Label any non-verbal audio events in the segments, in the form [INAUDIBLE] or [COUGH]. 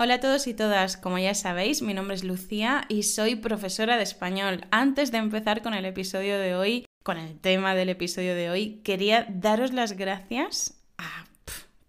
Hola a todos y todas, como ya sabéis, mi nombre es Lucía y soy profesora de español. Antes de empezar con el episodio de hoy, con el tema del episodio de hoy, quería daros las gracias a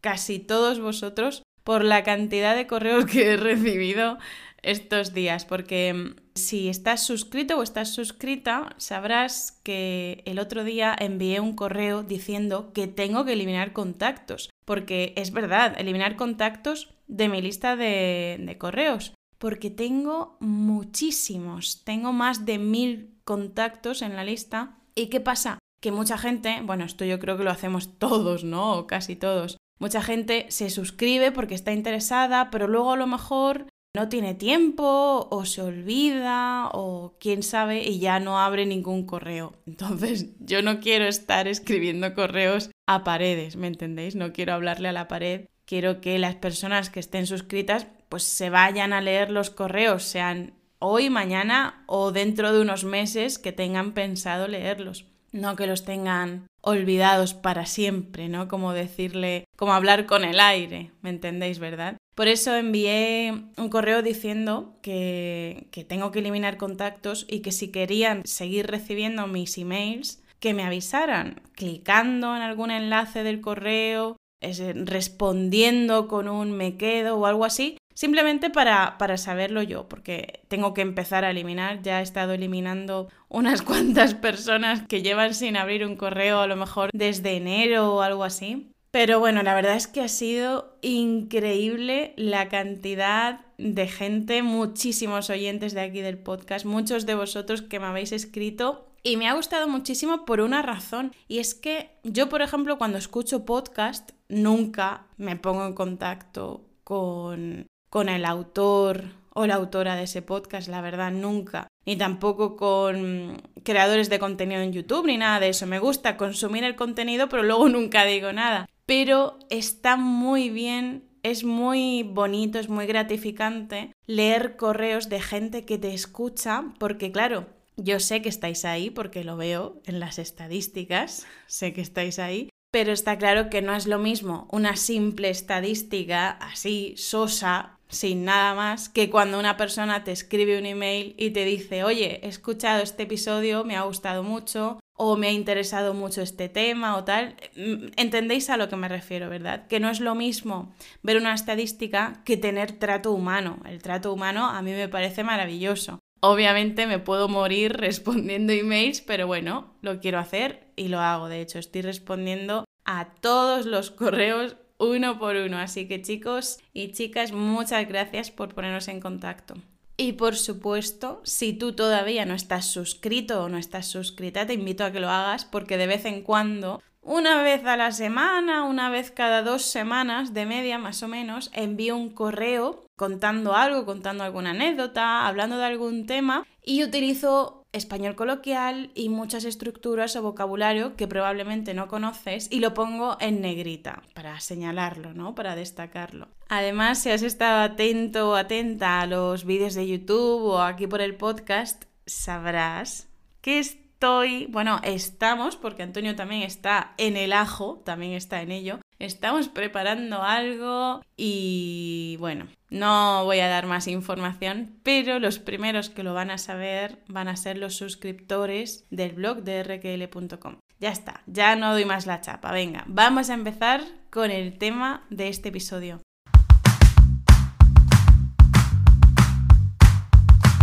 casi todos vosotros por la cantidad de correos que he recibido estos días, porque mm, si estás suscrito o estás suscrita, sabrás que el otro día envié un correo diciendo que tengo que eliminar contactos, porque es verdad, eliminar contactos de mi lista de, correos, porque tengo muchísimos, tengo más de mil contactos en la lista. ¿Y qué pasa? Que mucha gente, bueno, esto yo creo que lo hacemos todos, ¿no? O casi todos. Mucha gente se suscribe porque está interesada, pero luego a lo mejor no tiene tiempo o se olvida o quién sabe y ya no abre ningún correo. Entonces yo no quiero estar escribiendo correos a paredes, ¿me entendéis? No quiero hablarle a la pared quiero que las personas que estén suscritas pues se vayan a leer los correos, sean hoy, mañana o dentro de unos meses que tengan pensado leerlos. No que los tengan olvidados para siempre, ¿no? Como decirle, como hablar con el aire, ¿me entendéis, verdad? Por eso envié un correo diciendo que, que tengo que eliminar contactos y que si querían seguir recibiendo mis emails, que me avisaran, clicando en algún enlace del correo respondiendo con un me quedo o algo así, simplemente para, para saberlo yo, porque tengo que empezar a eliminar, ya he estado eliminando unas [LAUGHS] cuantas personas que llevan sin abrir un correo a lo mejor desde enero o algo así. Pero bueno, la verdad es que ha sido increíble la cantidad de gente, muchísimos oyentes de aquí del podcast, muchos de vosotros que me habéis escrito y me ha gustado muchísimo por una razón. Y es que yo, por ejemplo, cuando escucho podcast, nunca me pongo en contacto con, con el autor o la autora de ese podcast, la verdad, nunca. Ni tampoco con creadores de contenido en YouTube, ni nada de eso. Me gusta consumir el contenido, pero luego [LAUGHS] nunca digo nada. Pero está muy bien es muy bonito, es muy gratificante leer correos de gente que te escucha, porque claro, yo sé que estáis ahí porque lo veo en las estadísticas, [LAUGHS] sé que estáis ahí, pero está claro que no es lo mismo una simple estadística así, sosa, sin nada más, que cuando una persona te escribe un email y te dice, oye, he escuchado este episodio, me ha gustado mucho, o me ha interesado mucho este tema o tal. Mm, entendéis a lo que me refiero, ¿verdad? Que no es lo mismo ver una estadística que tener trato humano. El trato humano a mí me parece maravilloso. Obviamente me puedo morir [LAUGHS] respondiendo emails, pero bueno, lo quiero hacer y lo hago. De hecho, estoy respondiendo a todos los [LAUGHS] correos uno por uno. Así que chicos y chicas, muchas gracias por ponernos en contacto. Y por supuesto, si tú todavía no estás suscrito o no estás suscrita, te invito a que lo hagas porque de vez en cuando una vez a la semana, una vez cada dos semanas, de media más o menos, envío un correo contando algo, contando alguna anécdota, hablando de algún tema y utilizo español coloquial y muchas estructuras o vocabulario que probablemente no conoces y lo pongo en negrita para señalarlo, ¿no? Para destacarlo. Además, si has estado atento o atenta a los vídeos de YouTube o aquí por el podcast, sabrás que estoy, bueno, estamos, porque Antonio también está en el ajo, también está en ello, estamos preparando algo y bueno, no voy a dar más información, pero los primeros que lo van a saber van a ser los suscriptores del blog de rkl.com. Ya está, ya no doy más la chapa, venga, vamos a empezar con el tema de este episodio.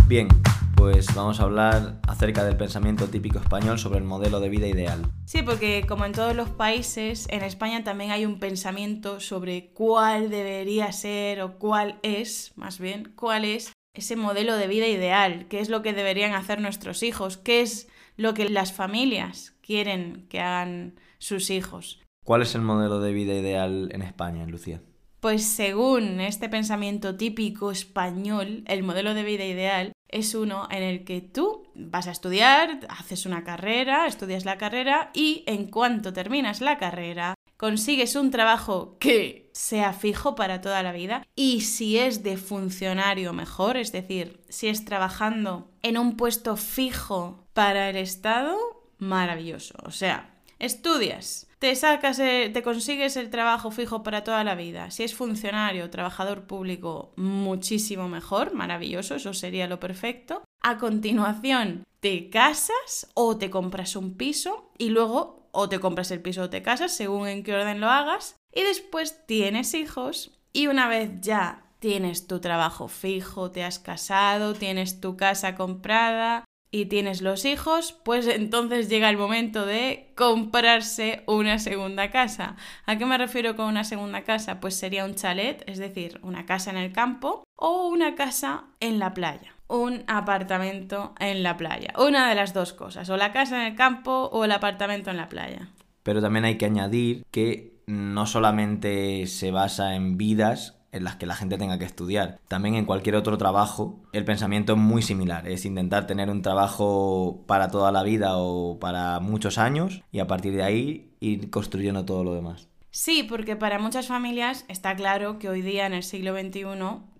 Bien, pues vamos a hablar acerca del pensamiento típico español sobre el modelo de vida ideal. Sí, porque como en todos los países, en España también hay un pensamiento sobre cuál debería ser o cuál es, más bien, cuál es ese modelo de vida ideal, qué es lo que deberían hacer nuestros hijos, qué es lo que las familias quieren que hagan sus hijos. ¿Cuál es el modelo de vida ideal en España, Lucía? Pues según este pensamiento típico español, el modelo de vida ideal es uno en el que tú vas a estudiar, haces una carrera, estudias la carrera y en cuanto terminas la carrera consigues un trabajo que sea fijo para toda la vida y si es de funcionario mejor, es decir, si es trabajando en un puesto fijo para el Estado, maravilloso. O sea, estudias te sacas, eh, te consigues el trabajo fijo para toda la vida. Si es funcionario, trabajador público, muchísimo mejor, maravilloso, eso sería lo perfecto. A continuación, te casas o te compras un piso y luego o te compras el piso o te casas, según en qué orden lo hagas. Y después tienes hijos y una vez ya tienes tu trabajo fijo, te has casado, tienes tu casa comprada, y tienes los hijos, pues entonces llega el momento de comprarse una segunda casa. ¿A qué me refiero con una segunda casa? Pues sería un chalet, es decir, una casa en el campo o una casa en la playa. Un apartamento en la playa. Una de las dos cosas, o la casa en el campo o el apartamento en la playa. Pero también hay que añadir que no solamente se basa en vidas en las que la gente tenga que estudiar. También en cualquier otro trabajo el pensamiento es muy similar, es intentar tener un trabajo para toda la vida o para muchos años y a partir de ahí ir construyendo todo lo demás. Sí, porque para muchas familias está claro que hoy día en el siglo XXI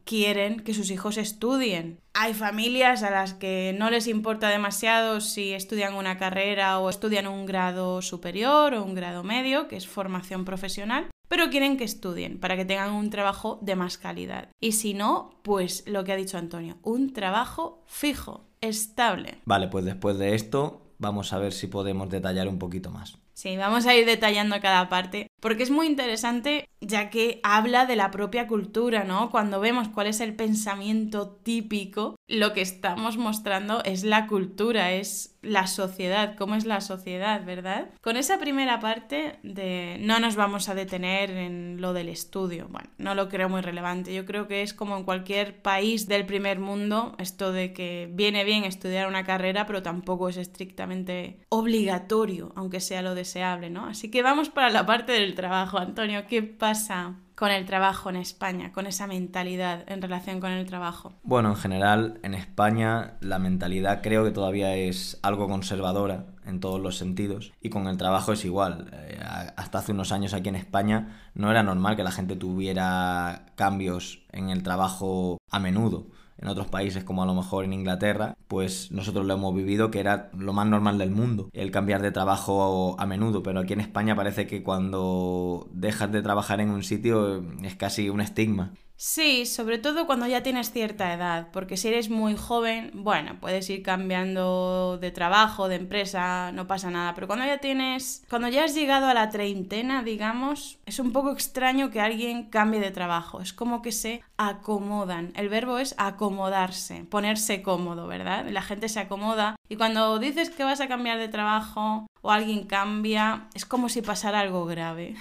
quieren que sus hijos estudien. Hay familias a las que no les importa demasiado si estudian una carrera o estudian un grado superior o un grado medio, que es formación profesional, pero quieren que estudien para que tengan un trabajo de más calidad. Y si no, pues lo que ha dicho Antonio, un trabajo fijo, estable. Vale, pues después de esto vamos a ver si podemos detallar un poquito más. Sí, vamos a ir detallando cada parte, porque es muy interesante ya que habla de la propia cultura, ¿no? Cuando vemos cuál es el pensamiento típico, lo que estamos mostrando es la cultura, es la sociedad, cómo es la sociedad, ¿verdad? Con esa primera parte de no nos vamos a detener en lo del estudio, bueno, no lo creo muy relevante, yo creo que es como en cualquier país del primer mundo, esto de que viene bien estudiar una carrera, pero tampoco es estrictamente obligatorio, aunque sea lo deseable, ¿no? Así que vamos para la parte del trabajo, Antonio, ¿qué pasa? Con el trabajo en España, con esa mentalidad en relación con el trabajo? Bueno, en general, en España la mentalidad creo que todavía es algo conservadora en todos los sentidos y con el trabajo es igual. Eh, hasta hace unos años aquí en España no era normal que la gente tuviera cambios en el trabajo a menudo en otros países como a lo mejor en Inglaterra, pues nosotros lo hemos vivido que era lo más normal del mundo, el cambiar de trabajo a menudo, pero aquí en España parece que cuando dejas de trabajar en un sitio es casi un estigma. Sí, sobre todo cuando ya tienes cierta edad, porque si eres muy joven, bueno, puedes ir cambiando de trabajo, de empresa, no pasa nada, pero cuando ya tienes, cuando ya has llegado a la treintena, digamos, es un poco extraño que alguien cambie de trabajo, es como que se acomodan, el verbo es acomodarse, ponerse cómodo, ¿verdad? La gente se acomoda y cuando dices que vas a cambiar de trabajo o alguien cambia, es como si pasara algo grave.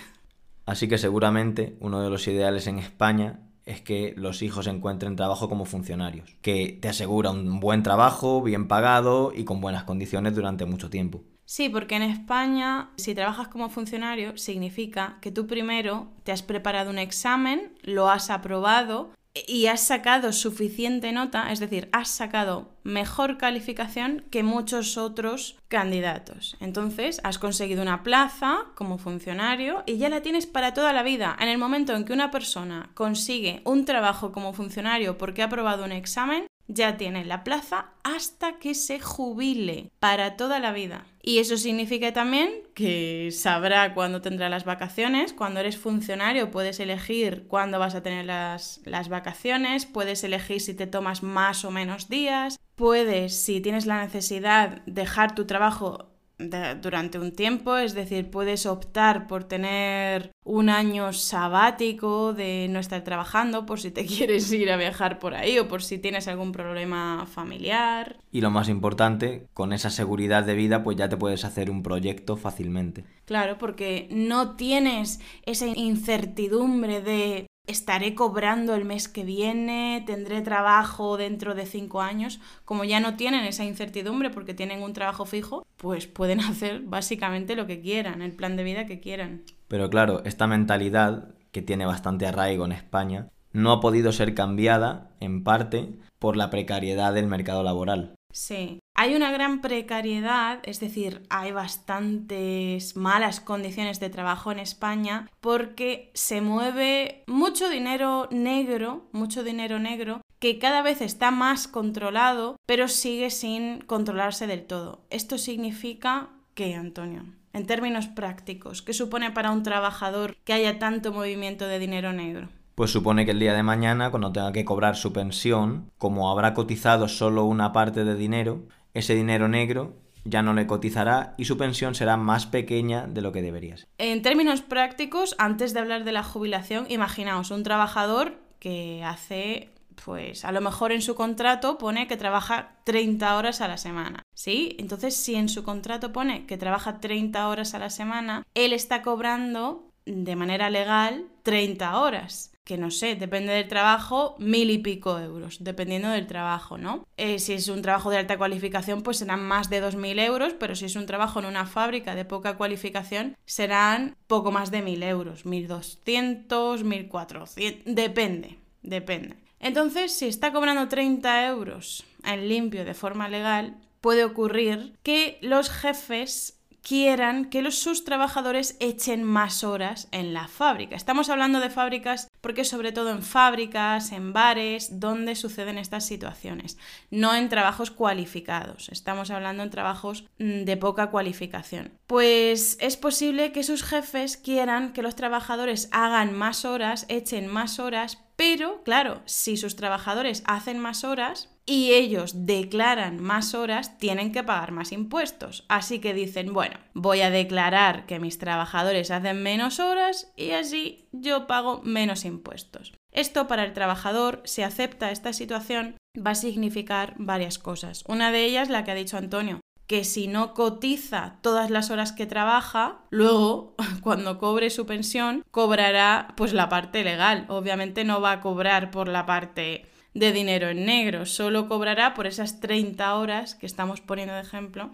Así que seguramente uno de los ideales en España es que los hijos encuentren trabajo como funcionarios, que te asegura un buen trabajo, bien pagado y con buenas condiciones durante mucho tiempo. Sí, porque en España, si trabajas como funcionario, significa que tú primero te has preparado un examen, lo has aprobado y has sacado suficiente nota, es decir, has sacado mejor calificación que muchos otros candidatos. Entonces, has conseguido una plaza como funcionario y ya la tienes para toda la vida. En el momento en que una persona consigue un trabajo como funcionario porque ha aprobado un examen, ya tiene la plaza hasta que se jubile para toda la vida. Y eso significa también que sabrá cuándo tendrá las vacaciones. Cuando eres funcionario puedes elegir cuándo vas a tener las, las vacaciones, puedes elegir si te tomas más o menos días, puedes, si tienes la necesidad, dejar tu trabajo durante un tiempo, es decir, puedes optar por tener un año sabático de no estar trabajando por si te [LAUGHS] quieres ir a viajar por ahí o por si tienes algún problema familiar. Y lo más importante, con esa seguridad de vida, pues ya te puedes hacer un proyecto fácilmente. Claro, porque no tienes esa incertidumbre de estaré cobrando el mes que viene, tendré trabajo dentro de cinco años. Como ya no tienen esa incertidumbre porque tienen un trabajo fijo, pues pueden [LAUGHS] hacer básicamente lo que quieran, el plan de vida que quieran. Pero claro, esta mentalidad, que tiene bastante arraigo en España, no ha podido ser cambiada, en parte, por la precariedad del mercado laboral. Sí, hay una gran precariedad, es decir, hay bastantes malas condiciones de trabajo en España porque se mueve mucho dinero negro, mucho dinero negro, que cada vez está más controlado, pero sigue sin controlarse del todo. Esto significa que, Antonio, en términos prácticos? ¿Qué supone para un trabajador que haya tanto movimiento de dinero negro? Pues supone que el día de mañana, cuando tenga que cobrar su pensión, como habrá cotizado solo una parte de dinero, ese dinero negro ya no le cotizará y su pensión será más pequeña de lo que debería ser. En términos prácticos, antes de hablar de la jubilación, imaginaos un trabajador que hace pues a lo mejor en su contrato pone que trabaja 30 horas a la semana, ¿sí? Entonces, si en su contrato pone que trabaja 30 horas a la semana, él está cobrando de manera legal 30 horas que no sé, depende del trabajo, mil y pico euros, dependiendo del trabajo, ¿no? Eh, si es un trabajo de alta cualificación, pues serán más de 2.000 euros, pero si es un trabajo en una fábrica de poca cualificación, serán poco más de 1.000 euros, 1.200, 1.400, depende, depende. Entonces, si está cobrando 30 euros en limpio de forma legal, puede ocurrir que los jefes quieran que los, sus trabajadores echen más horas en la fábrica. Estamos hablando de fábricas porque sobre todo en fábricas, en bares, donde suceden estas situaciones, no en trabajos cualificados. Estamos hablando en trabajos mm, de poca cualificación. Pues es posible que sus jefes quieran que los trabajadores hagan más horas, echen más horas, pero claro, si sus trabajadores hacen más horas, y ellos declaran más horas, tienen que pagar más impuestos. Así que dicen, bueno, voy a declarar que mis trabajadores hacen menos horas y así yo pago menos impuestos. Esto para el trabajador, si acepta esta situación, va a significar varias cosas. Una de ellas, la que ha dicho Antonio, que si no cotiza todas las horas que trabaja, luego [LAUGHS] cuando cobre su pensión cobrará pues la parte legal. Obviamente no va a cobrar por la parte de dinero en negro, solo cobrará por esas 30 horas que estamos poniendo de ejemplo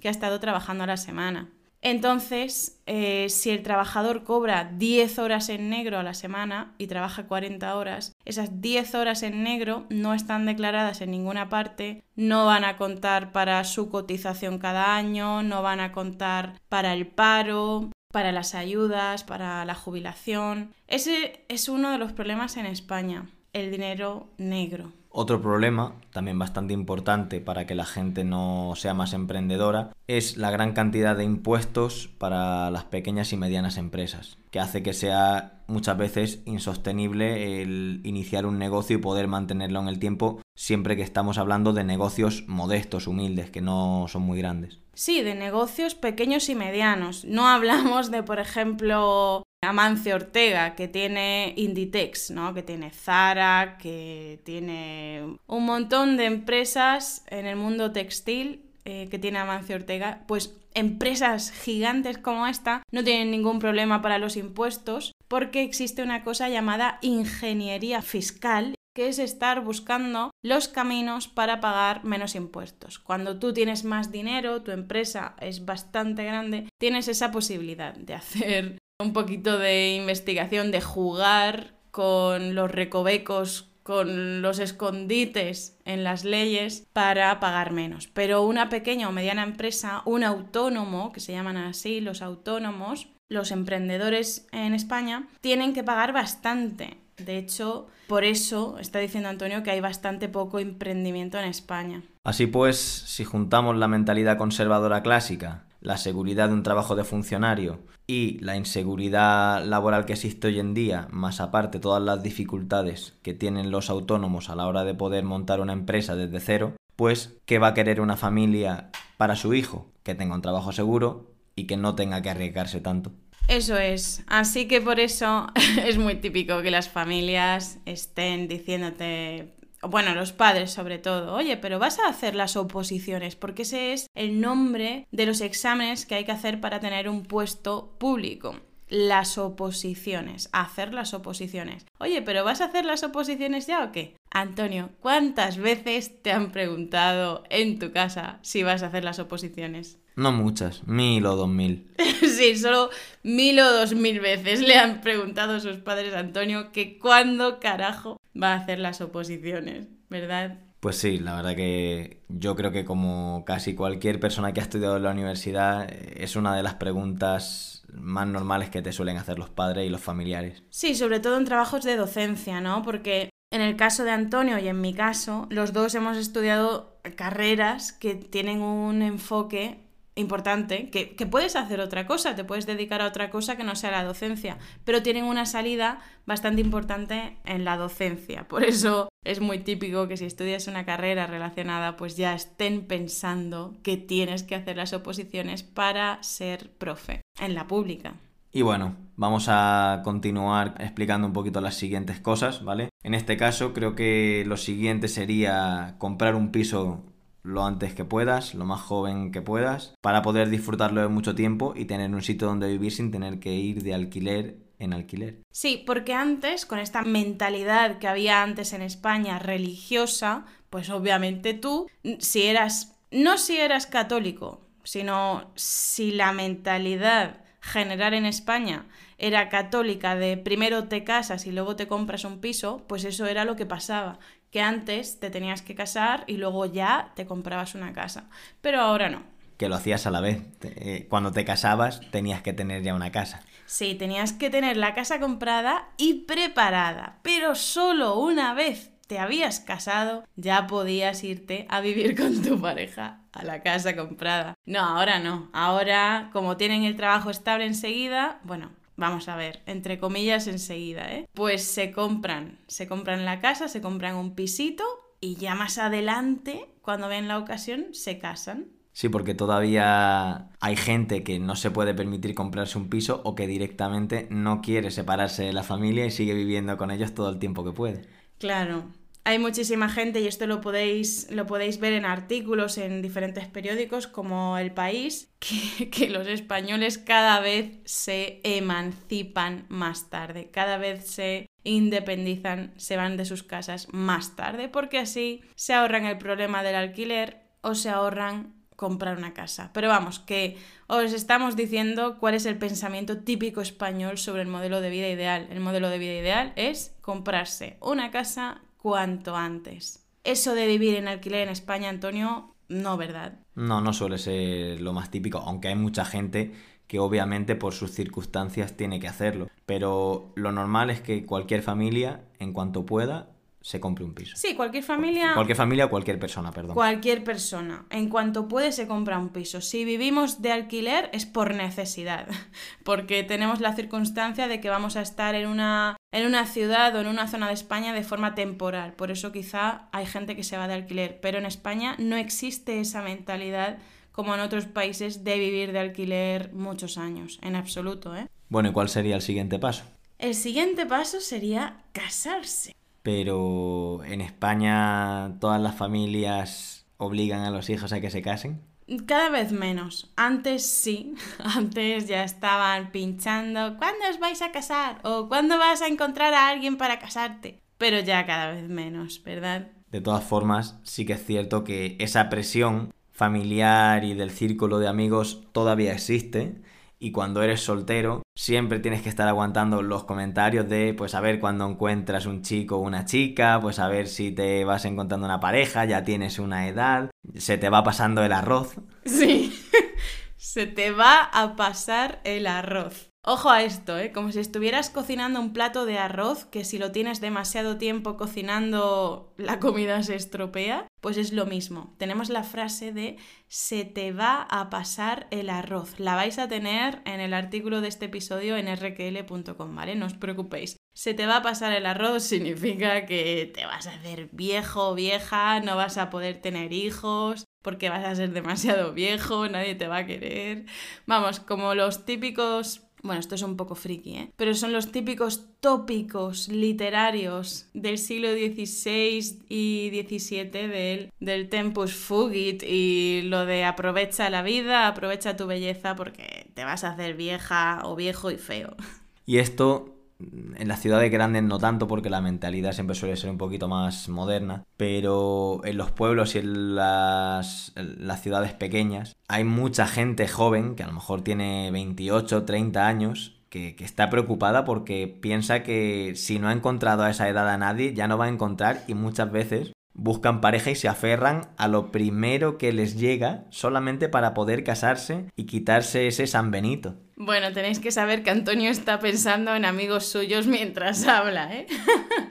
que ha estado trabajando a la semana. Entonces, eh, si el trabajador cobra 10 horas en negro a la semana y trabaja 40 horas, esas 10 horas en negro no están declaradas en ninguna parte, no van a contar para su cotización cada año, no van a contar para el paro, para las ayudas, para la jubilación. Ese es uno de los problemas en España el dinero negro. Otro problema, también bastante importante para que la gente no sea más emprendedora, es la gran cantidad de impuestos para las pequeñas y medianas empresas, que hace que sea muchas veces insostenible el iniciar un negocio y poder mantenerlo en el tiempo, siempre que estamos hablando de negocios modestos, humildes, que no son muy grandes. Sí, de negocios pequeños y medianos. No hablamos de, por ejemplo, Amancio Ortega, que tiene Inditex, ¿no? que tiene Zara, que tiene un montón de empresas en el mundo textil eh, que tiene Amancio Ortega, pues empresas gigantes como esta no tienen ningún problema para los impuestos porque existe una cosa llamada ingeniería fiscal que es estar buscando los caminos para pagar menos impuestos. Cuando tú tienes más dinero, tu empresa es bastante grande, tienes esa posibilidad de hacer un poquito de investigación, de jugar con los recovecos, con los escondites en las leyes para pagar menos. Pero una pequeña o mediana empresa, un autónomo, que se llaman así los autónomos, los emprendedores en España, tienen que pagar bastante. De hecho, por eso está diciendo Antonio que hay bastante poco emprendimiento en España. Así pues, si juntamos la mentalidad conservadora clásica la seguridad de un trabajo de funcionario y la inseguridad laboral que existe hoy en día, más aparte todas las dificultades que tienen los autónomos a la hora de poder montar una empresa desde cero, pues ¿qué va a querer una familia para su hijo? Que tenga un trabajo seguro y que no tenga que arriesgarse tanto. Eso es. Así que por eso [LAUGHS] es muy típico que las familias estén diciéndote, bueno, los padres sobre todo, oye, pero vas a hacer las oposiciones, porque ese es el nombre de los exámenes que hay que hacer para tener un puesto público. Las oposiciones, hacer las oposiciones. Oye, pero ¿vas a hacer las oposiciones ya o qué? Antonio, ¿cuántas veces te han preguntado en tu casa si vas a hacer las oposiciones? No muchas, mil o dos mil. [LAUGHS] sí, solo mil o dos mil veces le han preguntado a sus padres a Antonio que cuándo carajo va a hacer las oposiciones, ¿verdad? Pues sí, la verdad que yo creo que como casi cualquier persona que ha estudiado en la universidad es una de las preguntas más normales que te suelen hacer los padres y los familiares. Sí, sobre todo en trabajos de docencia, ¿no? Porque en el caso de Antonio y en mi caso, los dos hemos estudiado carreras que tienen un enfoque importante, que, que, puedes hacer otra cosa, te puedes dedicar a otra cosa que no sea la docencia, pero tienen una salida bastante importante en la docencia. Por eso es muy típico que si estudias una carrera relacionada, pues ya estén pensando que tienes que hacer las oposiciones para ser profe en la pública. Y bueno, vamos a continuar explicando un poquito las siguientes cosas, ¿vale? En este caso creo que lo siguiente sería comprar un piso lo antes que puedas, lo más joven que puedas, para poder disfrutarlo de mucho tiempo y tener un sitio donde vivir sin tener que ir de alquiler en alquiler. Sí, porque antes, con esta mentalidad que había antes en España religiosa, pues obviamente tú, si eras, no si eras católico, sino si la mentalidad general en España era católica de primero te casas y luego te compras un piso, pues eso era lo que pasaba, que antes te tenías que casar y luego ya te comprabas una casa, pero ahora no. Que lo hacías a la vez, eh, cuando te casabas tenías que tener ya una casa. Sí, tenías que tener la casa comprada y preparada, pero solo una vez te habías casado, ya podías irte a vivir con tu pareja a la casa comprada. No, ahora no. Ahora, como tienen el trabajo estable enseguida, bueno, vamos a ver, entre comillas enseguida, ¿eh? Pues se compran, se compran la casa, se compran un pisito y ya más adelante, cuando ven la ocasión, se casan. Sí, porque todavía hay gente que no se puede permitir comprarse un piso o que directamente no quiere separarse de la familia y sigue viviendo con ellos todo el tiempo que puede. Claro, hay muchísima gente y esto lo podéis, lo podéis ver en artículos en diferentes periódicos como El País, [LAUGHS] que, que, los españoles cada vez se emancipan más tarde, cada vez se independizan, se van de sus casas más tarde, porque así se ahorran el problema del alquiler o se ahorran comprar una casa. Pero vamos, que os estamos diciendo cuál es el pensamiento típico español sobre el modelo de vida ideal. El modelo de vida ideal es comprarse una casa cuanto antes. Eso de vivir en alquiler en España, Antonio, no, ¿verdad? No, no suele ser lo más típico, aunque hay mucha gente que obviamente por sus circunstancias tiene que hacerlo. Pero lo normal es que cualquier familia, en cuanto pueda, se compre un piso. Sí, cualquier familia. Cualquier familia o cualquier persona, perdón. Cualquier persona. En cuanto puede, se compra un piso. Si vivimos de alquiler es por necesidad. [LAUGHS] Porque tenemos la circunstancia de que vamos a estar en una, en una ciudad o en una zona de España de forma temporal. Por eso quizá hay gente que se va de alquiler. Pero en España no existe esa mentalidad como en otros países de vivir de alquiler muchos años. En absoluto, ¿eh? Bueno, ¿y cuál sería el siguiente paso? El siguiente paso sería casarse pero en España todas las familias obligan a los hijos a que se casen. Cada vez menos. Antes sí, [LAUGHS] antes ya estaban pinchando, ¿cuándo os vais a casar? o ¿cuándo vas a encontrar a alguien para casarte? Pero ya cada vez menos, ¿verdad? De todas formas, sí que es cierto que esa presión familiar y del círculo de amigos todavía existe y cuando eres soltero siempre tienes que estar aguantando los comentarios de pues a ver cuando encuentras un chico o una chica, pues a ver si te vas encontrando una pareja, ya tienes una edad, se te va pasando el arroz. Sí, [LAUGHS] se te va a pasar el arroz. Ojo a esto, ¿eh? como si estuvieras cocinando un plato de arroz que si lo tienes demasiado tiempo cocinando la comida se estropea, pues es lo mismo. Tenemos la frase de se te va a pasar el arroz. La vais a tener en el artículo de este episodio en rkl.com, ¿vale? No os preocupéis. Se te va a pasar el arroz [LAUGHS] significa que te vas a hacer viejo vieja, no vas a poder tener hijos, porque vas a ser demasiado viejo, nadie te va a querer. Vamos, como los típicos bueno, esto es un poco friki, ¿eh? Pero son los típicos tópicos literarios del siglo XVI y XVII del, del tempus fugit y lo de aprovecha la vida, aprovecha tu belleza porque te vas a hacer vieja o viejo y feo. Y esto en las ciudades grandes no tanto porque la mentalidad siempre suele ser un poquito más moderna, pero en los pueblos y en las, las, ciudades pequeñas hay mucha gente joven que a lo mejor tiene 28, 30 años que, que, está preocupada porque piensa que si no ha encontrado a esa edad a nadie ya no va a encontrar y muchas veces buscan pareja y se aferran a lo primero que les llega solamente para poder casarse y quitarse ese San Benito. Bueno, tenéis que saber que Antonio está pensando en amigos suyos mientras habla, ¿eh?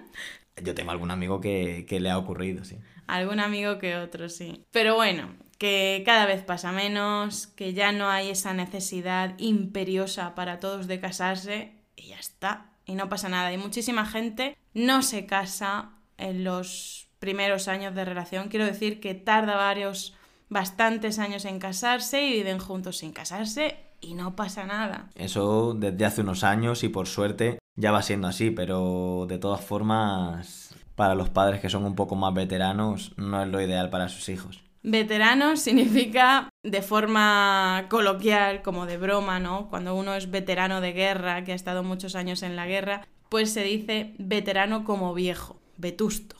[LAUGHS] Yo tengo algún amigo que, que le ha ocurrido, sí. Algún amigo que otro, sí. Pero bueno, que cada vez pasa menos, que ya no hay esa necesidad imperiosa para todos de casarse y ya está, y no pasa nada. Y muchísima gente no se casa en los primeros años de relación, quiero decir que tarda varios, bastantes años en casarse y viven juntos sin casarse y no pasa nada. Eso desde hace unos años y por suerte ya va siendo así, pero de todas formas, para los padres que son un poco más veteranos, no es lo ideal para sus hijos. Veterano significa de forma coloquial, como de broma, ¿no? Cuando uno es veterano de guerra, que ha estado muchos años en la guerra, pues se dice veterano como viejo, vetusto,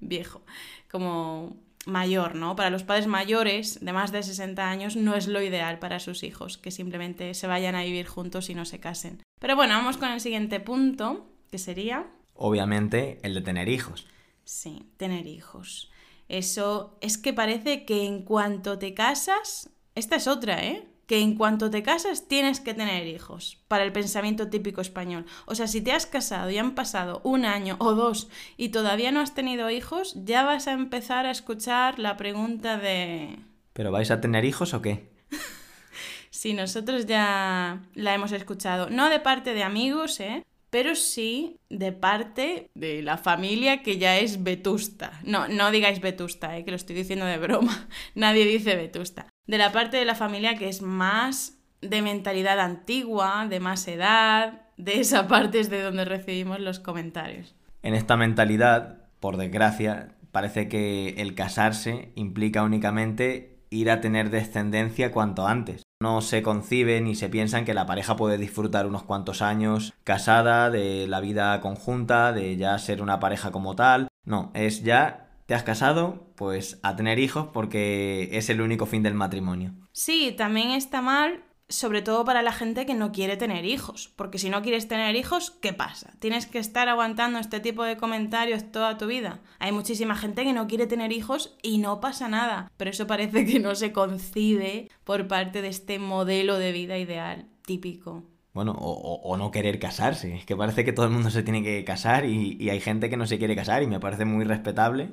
viejo, como mayor, ¿no? Para los padres mayores de más de 60 años no es lo ideal para sus hijos, que simplemente se vayan a vivir juntos y no se casen. Pero bueno, vamos con el siguiente punto, que sería... Obviamente el de tener hijos. Sí, tener hijos. Eso es que parece que en cuanto te casas, esta es otra, ¿eh? Que en cuanto te casas tienes que tener hijos, para el pensamiento típico español. O sea, si te has casado y han pasado un año o dos y todavía no has tenido hijos, ya vas a empezar a escuchar la pregunta de... ¿Pero vais a tener hijos o qué? [LAUGHS] sí, nosotros ya la hemos escuchado. No de parte de amigos, ¿eh? pero sí de parte de la familia que ya es vetusta. No, no digáis vetusta, eh, que lo estoy diciendo de broma. [LAUGHS] Nadie dice vetusta. De la parte de la familia que es más de mentalidad antigua, de más edad, de esa parte es de donde recibimos los comentarios. En esta mentalidad, por desgracia, parece que el casarse implica únicamente ir a tener descendencia cuanto antes. No se concibe ni se piensa que la pareja puede disfrutar unos cuantos años casada, de la vida conjunta, de ya ser una pareja como tal. No, es ya te has casado, pues a tener hijos porque es el único fin del matrimonio. Sí, también está mal sobre todo para la gente que no quiere tener hijos, porque si no quieres tener hijos, ¿qué pasa? ¿Tienes que estar aguantando este tipo de comentarios toda tu vida? Hay muchísima gente que no quiere tener hijos y no pasa nada, pero eso parece que no se concibe por parte de este modelo de vida ideal típico. Bueno, o, no querer casarse. Es que parece que todo el mundo se tiene que casar y, y hay gente que no se quiere casar y me parece muy respetable.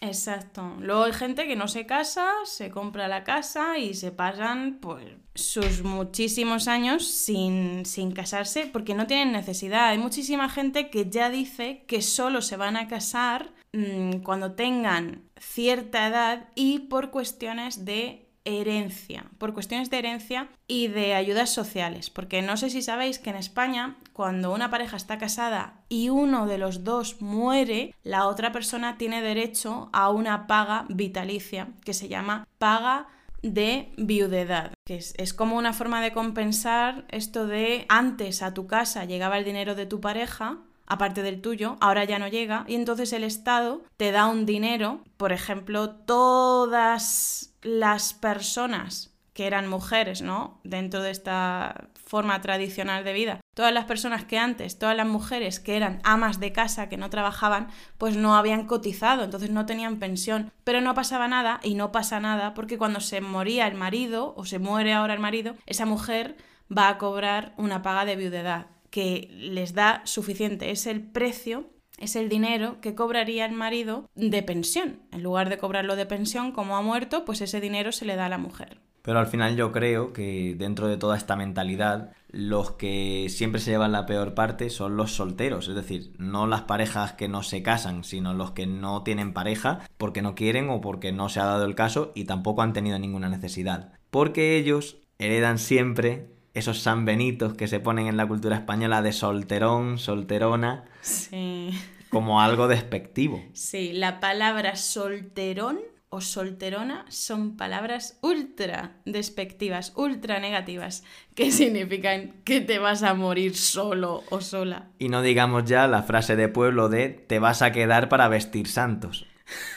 Exacto. Luego hay gente que no se casa, se compra la casa y se pasan pues sus muchísimos años sin, sin casarse porque no tienen necesidad. Hay muchísima gente que ya dice que solo se van a casar mm, cuando tengan cierta edad y por cuestiones de herencia, por cuestiones de herencia y de ayudas sociales, porque no sé si sabéis que en España, cuando una pareja está casada y uno de los dos muere, la otra persona tiene derecho a una paga vitalicia, que se llama paga de viudedad, que es, es, como una forma de compensar esto de antes a tu casa llegaba el dinero de tu pareja, aparte del tuyo, ahora ya no llega, y entonces el Estado te da un dinero, por ejemplo, todas las personas que eran mujeres, ¿no? Dentro de esta forma tradicional de vida. Todas las personas que antes, todas las mujeres que eran amas de casa, que no trabajaban, pues no habían cotizado, entonces no tenían pensión. Pero no pasaba nada y no pasa nada porque cuando se moría el marido o se muere ahora el marido, esa mujer va a cobrar una paga de viudedad que les da suficiente. Es el precio es el dinero que cobraría el marido de pensión. En lugar de cobrarlo de pensión como ha muerto, pues ese dinero se le da a la mujer. Pero al final yo creo que dentro de toda esta mentalidad, los que siempre se llevan la peor parte son los solteros, es decir, no las parejas que no se casan, sino los que no tienen pareja porque no quieren o porque no se ha dado el caso y tampoco han tenido ninguna necesidad. Porque ellos heredan siempre esos sanbenitos que se ponen en la cultura española de solterón, solterona. Sí. Como algo despectivo. Sí, la palabra solterón o solterona son palabras ultra despectivas, ultra negativas, que [LAUGHS] significan que te vas a morir solo o sola. Y no digamos ya la frase de pueblo de te vas a quedar para vestir santos. [LAUGHS]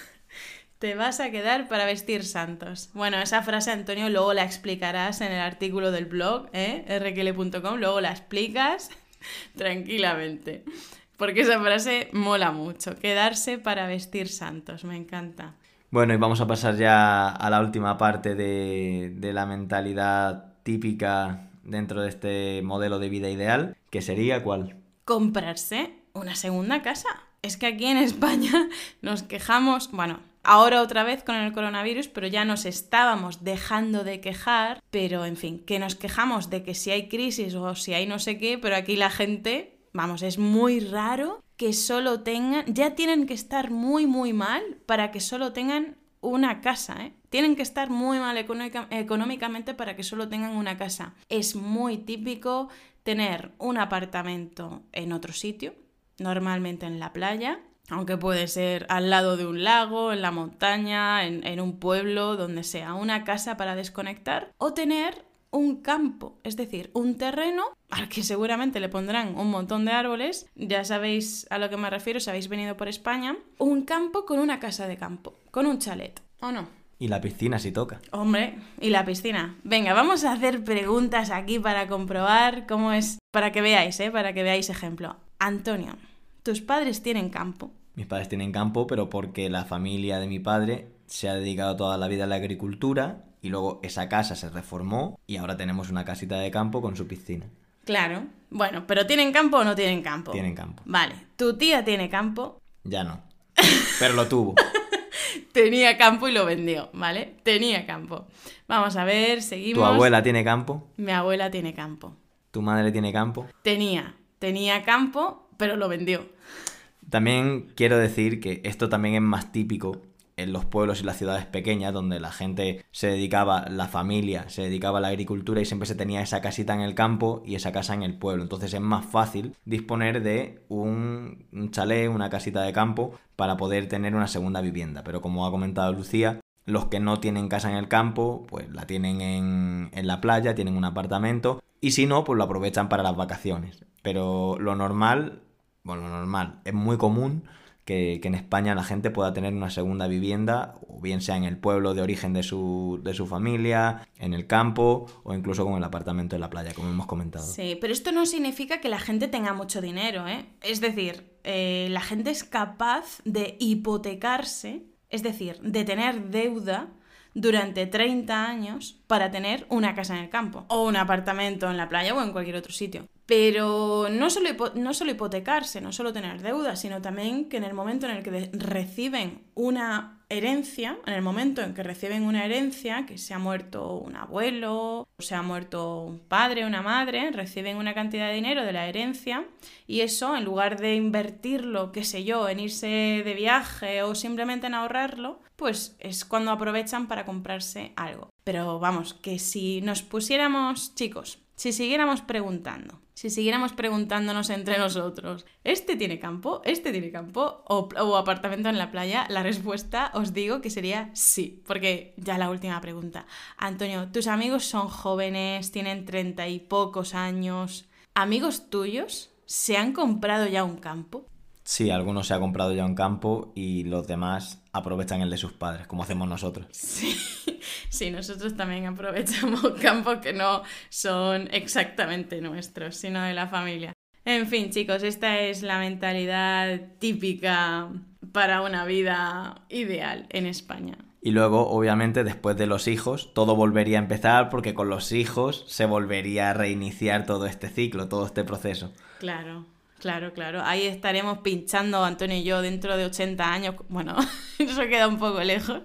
Te vas a quedar para vestir santos. Bueno, esa frase, Antonio, luego la explicarás en el artículo del blog, ¿eh? rql.com, luego la explicas [LAUGHS] tranquilamente. Porque esa frase mola mucho. Quedarse para vestir santos, me encanta. Bueno, y vamos a pasar ya a la última parte de, de la mentalidad típica dentro de este modelo de vida ideal, que sería cuál? Comprarse una segunda casa. Es que aquí en España [LAUGHS] nos quejamos, bueno, ahora otra vez con el coronavirus, pero ya nos estábamos dejando de quejar, pero en fin, que nos quejamos de que si hay crisis o si hay no sé qué, pero aquí la gente, vamos, es muy raro que solo tengan, ya tienen que estar muy, muy mal para que solo tengan una casa, ¿eh? Tienen que estar muy mal económicamente para que solo tengan una casa. Es muy típico tener un apartamento en otro sitio, normalmente en la playa, aunque puede ser al lado de un lago, en la montaña, en, en, un pueblo, donde sea, una casa para desconectar, o tener un campo, es decir, un terreno al que seguramente le pondrán un montón de árboles, ya sabéis a lo que me refiero si habéis venido por España, un campo con una casa de campo, con un chalet, ¿o no? Y la piscina si toca. Hombre, y la piscina. Venga, vamos a hacer preguntas aquí para comprobar cómo es, para que veáis, ¿eh? Para que veáis ejemplo. Antonio, ¿tus padres tienen campo? Mis padres tienen campo, pero porque la familia de mi padre se ha dedicado toda la vida a la agricultura y luego esa casa se reformó y ahora tenemos una casita de campo con su piscina. Claro. Bueno, pero ¿tienen campo o no tienen campo? Tienen campo. Vale. ¿Tu tía tiene campo? Ya no. [LAUGHS] Pero lo tuvo. Tenía campo y lo vendió, ¿vale? Tenía campo. Vamos a ver, seguimos. ¿Tu abuela tiene campo? Mi abuela tiene campo. ¿Tu madre tiene campo? Tenía. Tenía campo, pero lo vendió. También quiero decir que esto también es más típico en los pueblos y las ciudades pequeñas donde la gente se dedicaba, la familia se dedicaba a la agricultura y siempre se tenía esa casita en el campo y esa casa en el pueblo. Entonces es más fácil disponer de un, chalet, una casita de campo para poder tener una segunda vivienda. Pero como ha comentado Lucía, los que no tienen casa en el campo, pues la tienen en, en la playa, tienen un apartamento y si no, pues lo aprovechan para las vacaciones. Pero lo normal, bueno, lo normal, es muy común que, en España la gente pueda tener una segunda vivienda, o bien sea en el pueblo de origen de su, de su familia, en el campo o incluso con el apartamento en la playa, como hemos comentado. Sí, pero esto no significa que la gente tenga mucho dinero, ¿eh? Es decir, eh, la gente es capaz de hipotecarse, es decir, de tener deuda durante 30 años para tener una casa en el campo o un apartamento en la playa o en cualquier otro sitio. Pero no solo, no solo hipotecarse, no solo tener deudas, sino también que en el momento en el que reciben una herencia, en el momento en que reciben una herencia, que se ha muerto un abuelo, o se ha muerto un padre, una madre, reciben una cantidad de dinero de la herencia y eso, en lugar de invertirlo, qué sé yo, en irse de viaje o simplemente en ahorrarlo, pues es cuando aprovechan para comprarse algo. Pero vamos, que si nos pusiéramos, chicos, si siguiéramos preguntando, si siguiéramos preguntándonos entre nosotros, ¿este tiene campo? ¿Este tiene campo? O, apartamento en la playa? La respuesta os digo que sería sí, porque ya la última pregunta. Antonio, ¿tus amigos son jóvenes, tienen treinta y pocos años? ¿Amigos tuyos se han comprado ya un campo? Sí, algunos se han comprado ya un campo y los demás aprovechan el de sus padres, como hacemos nosotros. Sí, [LAUGHS] sí, nosotros también aprovechamos [LAUGHS] campos que no son exactamente nuestros, sino de la familia. En fin, chicos, esta es la mentalidad típica para una vida ideal en España. Y luego, obviamente, después de los hijos, todo volvería a empezar porque con los hijos se volvería a reiniciar todo este ciclo, todo este proceso. Claro. Claro, claro. Ahí estaremos pinchando Antonio y yo dentro de 80 años. Bueno, [LAUGHS] eso queda un poco lejos.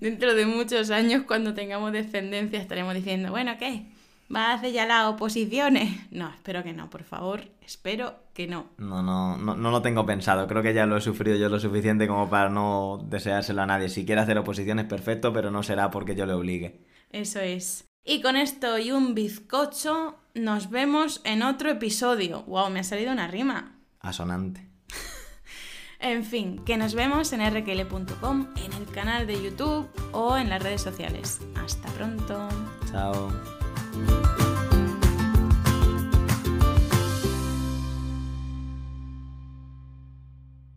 Dentro de muchos años, cuando tengamos descendencia, estaremos diciendo, bueno, ¿qué? ¿Va a hacer ya las oposiciones? No, espero que no, por favor. Espero que no. No, no, no, no lo tengo pensado. Creo que ya lo he sufrido yo lo suficiente como para no deseárselo a nadie. Si quiere hacer oposiciones, perfecto, pero no será porque yo le obligue. Eso es. Y con esto y un bizcocho, nos vemos en otro episodio. ¡Wow! Me ha salido una rima. Asonante. [LAUGHS] en fin, que nos vemos en rkl.com, en el canal de YouTube o en las redes sociales. Hasta pronto. Chao.